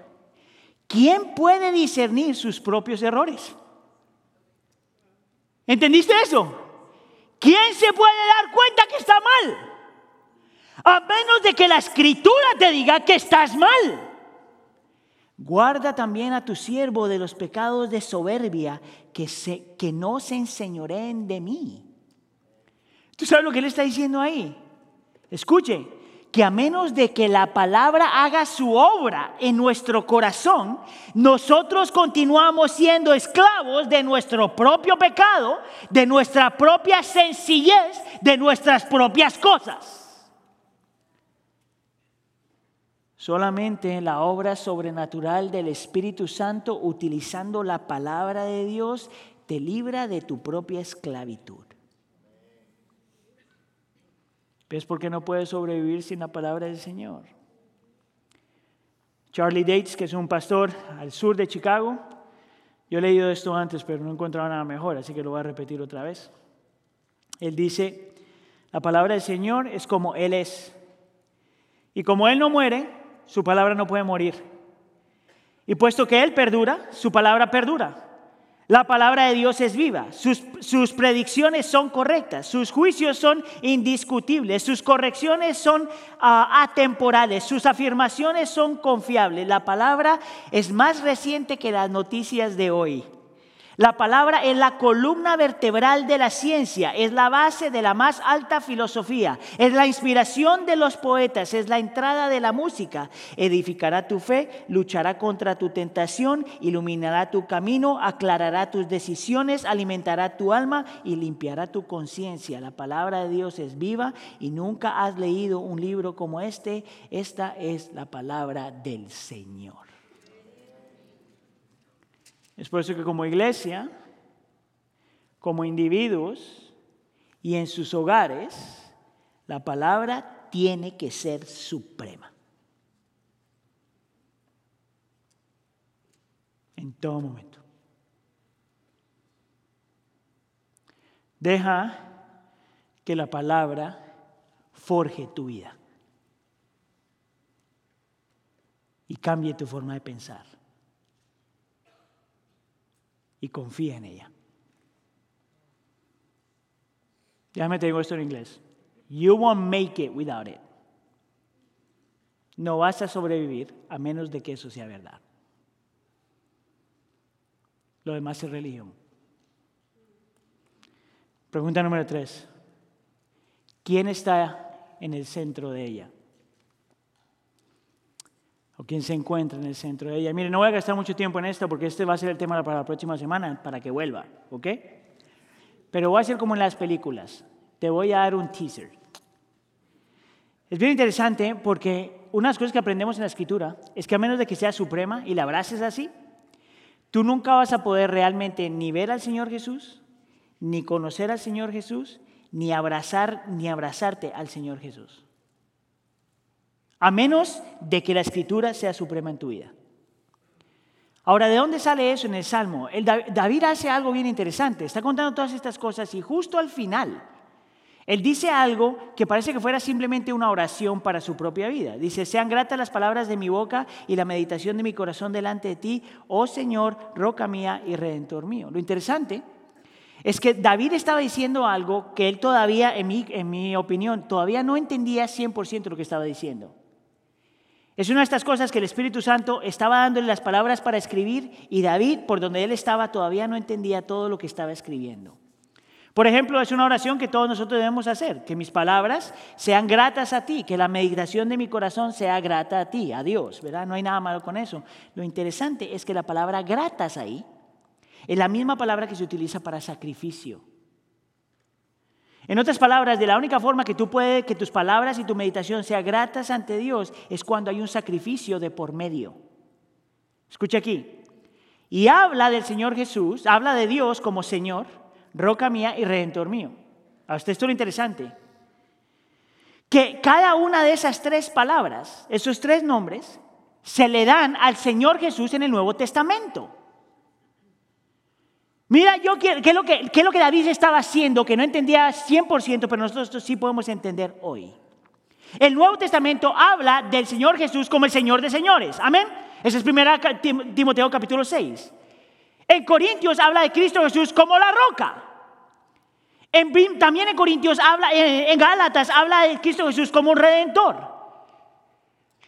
¿Quién puede discernir sus propios errores? ¿Entendiste eso? ¿Quién se puede dar cuenta que está mal? A menos de que la escritura te diga que estás mal. Guarda también a tu siervo de los pecados de soberbia, que, se, que no se enseñoreen de mí. ¿Tú sabes lo que él está diciendo ahí? Escuche, que a menos de que la palabra haga su obra en nuestro corazón, nosotros continuamos siendo esclavos de nuestro propio pecado, de nuestra propia sencillez, de nuestras propias cosas. Solamente la obra sobrenatural del Espíritu Santo, utilizando la palabra de Dios, te libra de tu propia esclavitud. ¿Ves por qué no puedes sobrevivir sin la palabra del Señor? Charlie Dates, que es un pastor al sur de Chicago, yo he leído esto antes, pero no he encontrado nada mejor, así que lo voy a repetir otra vez. Él dice, la palabra del Señor es como Él es. Y como Él no muere, su palabra no puede morir. Y puesto que Él perdura, su palabra perdura. La palabra de Dios es viva, sus, predicciones son correctas, sus juicios son indiscutibles, sus correcciones son ah, atemporales, sus afirmaciones son confiables. La palabra es más reciente que las noticias de hoy. La palabra es la columna vertebral de la ciencia, es la base de la más alta filosofía, es la inspiración de los poetas, es la entrada de la música. Edificará tu fe, luchará contra tu tentación, iluminará tu camino, aclarará tus decisiones, alimentará tu alma y limpiará tu conciencia. La palabra de Dios es viva y nunca has leído un libro como este. Esta es la palabra del Señor. Es por eso que como iglesia, como individuos y en sus hogares, la palabra tiene que ser suprema. En todo momento. Deja que la palabra forje tu vida y cambie tu forma de pensar y confía en ella. Déjame te digo esto en inglés. You won't make it without it. No vas a sobrevivir a menos de que eso sea verdad. Lo demás es religión. Pregunta número tres. ¿Quién está en el centro de ella? O quién se encuentra en el centro de ella. Mire, no voy a gastar mucho tiempo en esto porque este va a ser el tema para la próxima semana, para que vuelva, ¿ok? Pero voy a hacer como en las películas. Te voy a dar un teaser. Es bien interesante porque unas cosas que aprendemos en la escritura es que a menos de que sea suprema y la abraces así, tú nunca vas a poder realmente ni ver al Señor Jesús, ni conocer al Señor Jesús, ni abrazar, ni abrazarte al Señor Jesús a menos de que la escritura sea suprema en tu vida. Ahora, ¿de dónde sale eso en el Salmo? David hace algo bien interesante, está contando todas estas cosas y justo al final, él dice algo que parece que fuera simplemente una oración para su propia vida. Dice, sean gratas las palabras de mi boca y la meditación de mi corazón delante de ti, oh Señor, roca mía y redentor mío. Lo interesante es que David estaba diciendo algo que él todavía, en mi, en mi opinión, todavía no entendía 100% lo que estaba diciendo. Es una de estas cosas que el Espíritu Santo estaba dándole las palabras para escribir y David, por donde él estaba, todavía no entendía todo lo que estaba escribiendo. Por ejemplo, es una oración que todos nosotros debemos hacer, que mis palabras sean gratas a ti, que la meditación de mi corazón sea grata a ti, a Dios, ¿verdad? No hay nada malo con eso. Lo interesante es que la palabra gratas ahí es la misma palabra que se utiliza para sacrificio. En otras palabras, de la única forma que tú puedes que tus palabras y tu meditación sean gratas ante Dios es cuando hay un sacrificio de por medio. Escucha aquí. Y habla del Señor Jesús, habla de Dios como Señor, roca mía y redentor mío. Hasta esto es lo interesante. Que cada una de esas tres palabras, esos tres nombres, se le dan al Señor Jesús en el Nuevo Testamento. Mira, yo ¿qué es, lo que, es lo que David estaba haciendo que no entendía 100%, pero nosotros sí podemos entender hoy. El Nuevo Testamento habla del Señor Jesús como el Señor de señores. Amén. Ese es 1 Timoteo capítulo 6. En Corintios habla de Cristo Jesús como la roca. En, también en Corintios habla, en, Gálatas habla de Cristo Jesús como un redentor.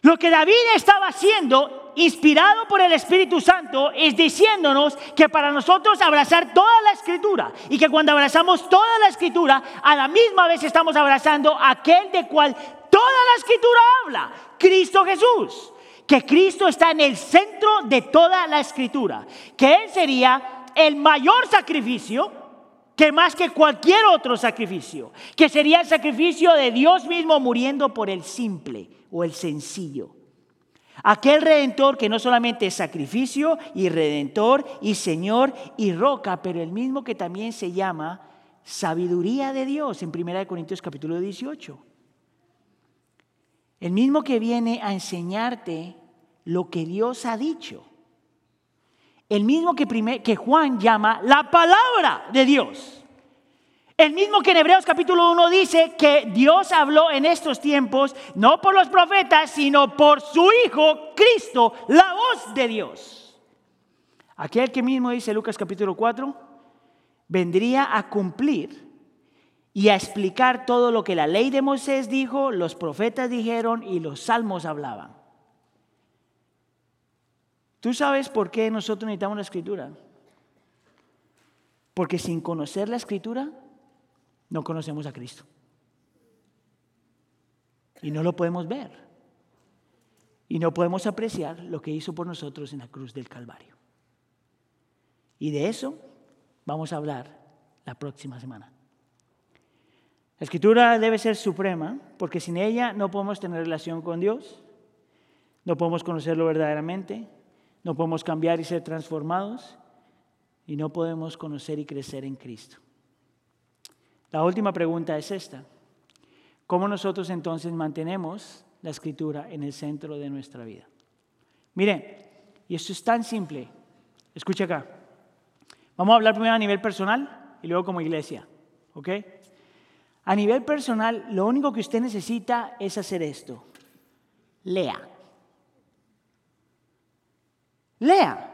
Lo que David estaba haciendo, inspirado por el Espíritu Santo, es diciéndonos que para nosotros abrazar toda la escritura y que cuando abrazamos toda la escritura, a la misma vez estamos abrazando aquel de cual toda la escritura habla, Cristo Jesús. Que Cristo está en el centro de toda la escritura, que Él sería el mayor sacrificio que más que cualquier otro sacrificio, que sería el sacrificio de Dios mismo muriendo por el simple o el sencillo. Aquel redentor que no solamente es sacrificio y redentor y Señor y roca, pero el mismo que también se llama sabiduría de Dios en 1 Corintios capítulo 18. El mismo que viene a enseñarte lo que Dios ha dicho. El mismo que, que Juan llama la palabra de Dios. El mismo que en Hebreos capítulo 1 dice que Dios habló en estos tiempos no por los profetas, sino por su Hijo Cristo, la voz de Dios. Aquel que mismo dice Lucas capítulo 4, vendría a cumplir y a explicar todo lo que la ley de Moisés dijo, los profetas dijeron y los salmos hablaban. ¿Tú sabes por qué nosotros necesitamos la escritura? Porque sin conocer la escritura no conocemos a Cristo. Y no lo podemos ver. Y no podemos apreciar lo que hizo por nosotros en la cruz del Calvario. Y de eso vamos a hablar la próxima semana. La escritura debe ser suprema porque sin ella no podemos tener relación con Dios, no podemos conocerlo verdaderamente, no podemos cambiar y ser transformados y no podemos conocer y crecer en Cristo. La última pregunta es esta. ¿Cómo nosotros entonces mantenemos la escritura en el centro de nuestra vida? Miren, y esto es tan simple. Escucha acá. Vamos a hablar primero a nivel personal y luego como iglesia. ¿Ok? A nivel personal, lo único que usted necesita es hacer esto. Lea. Lea.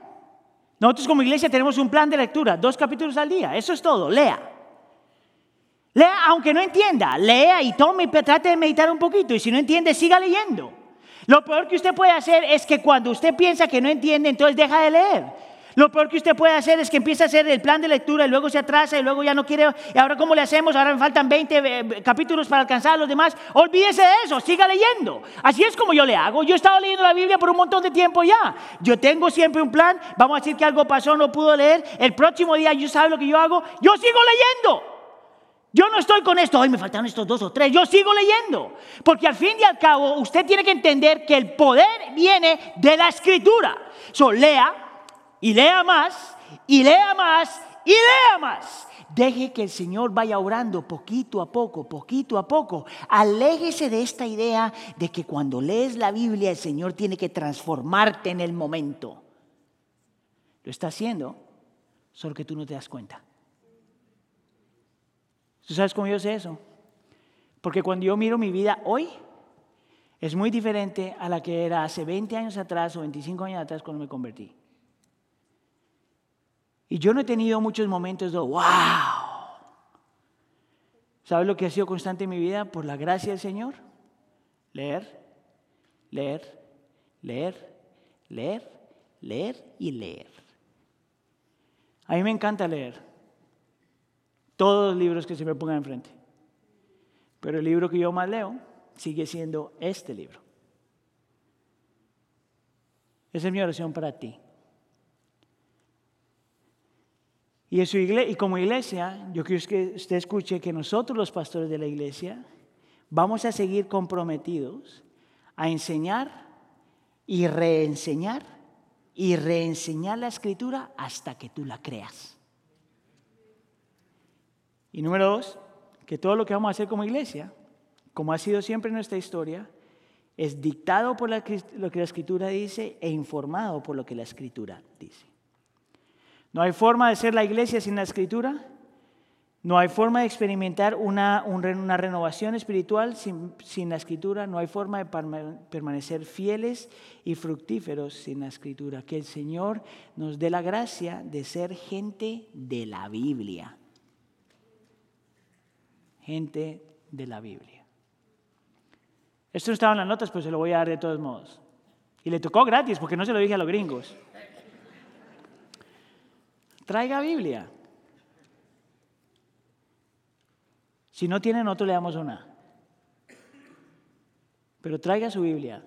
Nosotros como iglesia tenemos un plan de lectura, dos capítulos al día. Eso es todo. Lea. Lea aunque no entienda. Lea y tome, trate de meditar un poquito. Y si no entiende, siga leyendo. Lo peor que usted puede hacer es que cuando usted piensa que no entiende, entonces deja de leer. Lo peor que usted puede hacer es que empiece a hacer el plan de lectura y luego se atrasa y luego ya no quiere. ¿Y ahora cómo le hacemos? Ahora me faltan 20 eh, capítulos para alcanzar a los demás. Olvídese de eso, siga leyendo. Así es como yo le hago. Yo he estado leyendo la Biblia por un montón de tiempo ya. Yo tengo siempre un plan. Vamos a decir que algo pasó, no pudo leer. El próximo día, ¿yo sabe lo que yo hago? Yo sigo leyendo. Yo no estoy con esto, hoy me faltan estos dos o tres, yo sigo leyendo. Porque al fin y al cabo, usted tiene que entender que el poder viene de la escritura. So, lea, y lea más, y lea más, y lea más. Deje que el Señor vaya orando poquito a poco, poquito a poco. Aléjese de esta idea de que cuando lees la Biblia el Señor tiene que transformarte en el momento. Lo está haciendo, solo que tú no te das cuenta. ¿Tú sabes cómo yo sé eso? Porque cuando yo miro mi vida hoy, es muy diferente a la que era hace 20 años atrás o 25 años atrás cuando me convertí. Y yo no he tenido muchos momentos de, wow. ¿Sabes lo que ha sido constante en mi vida? Por la gracia del Señor. Leer, leer, leer, leer, leer y leer. A mí me encanta leer. Todos los libros que se me pongan enfrente. Pero el libro que yo más leo sigue siendo este libro. Esa es mi oración para ti. Y, su y como iglesia, yo quiero que usted escuche que nosotros los pastores de la iglesia vamos a seguir comprometidos a enseñar y reenseñar y reenseñar la escritura hasta que tú la creas. Y número dos, que todo lo que vamos a hacer como iglesia, como ha sido siempre en nuestra historia, es dictado por lo que la escritura dice e informado por lo que la escritura dice. No hay forma de ser la iglesia sin la escritura. No hay forma de experimentar una, una renovación espiritual sin, sin, la escritura. No hay forma de permanecer fieles y fructíferos sin la escritura. Que el Señor nos dé la gracia de ser gente de la Biblia. Gente de la Biblia. Esto no estaba en las notas, pero se lo voy a dar de todos modos. Y le tocó gratis porque no se lo dije a los gringos. Traiga Biblia. Si no tiene, nosotros le damos una. Pero traiga su Biblia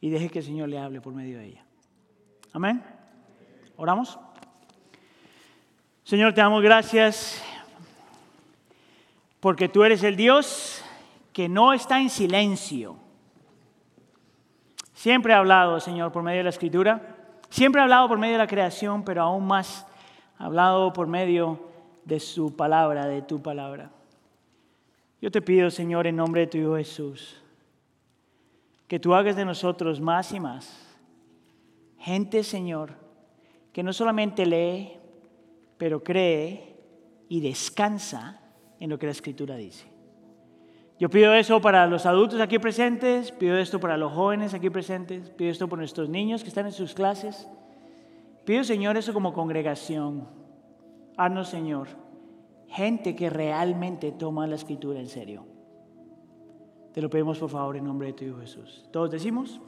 y deje que el Señor le hable por medio de ella. Amén. Oramos. Señor, te damos gracias porque tú eres el Dios que no está en silencio. Siempre ha hablado, Señor, por medio de la Escritura. Siempre ha hablado por medio de la creación, pero aún más ha hablado por medio de su palabra, de tu palabra. Yo te pido, Señor, en nombre de tu Hijo Jesús, que tú hagas de nosotros más y más gente, Señor, que no solamente lee, pero cree y descansa en lo que la Escritura dice. Yo pido eso para los adultos aquí presentes, pido esto para los jóvenes aquí presentes, pido esto por nuestros niños que están en sus clases. Pido, Señor, eso como congregación. Haznos, Señor, gente que realmente toma la escritura en serio. Te lo pedimos por favor en nombre de tu Hijo Jesús. ¿Todos decimos?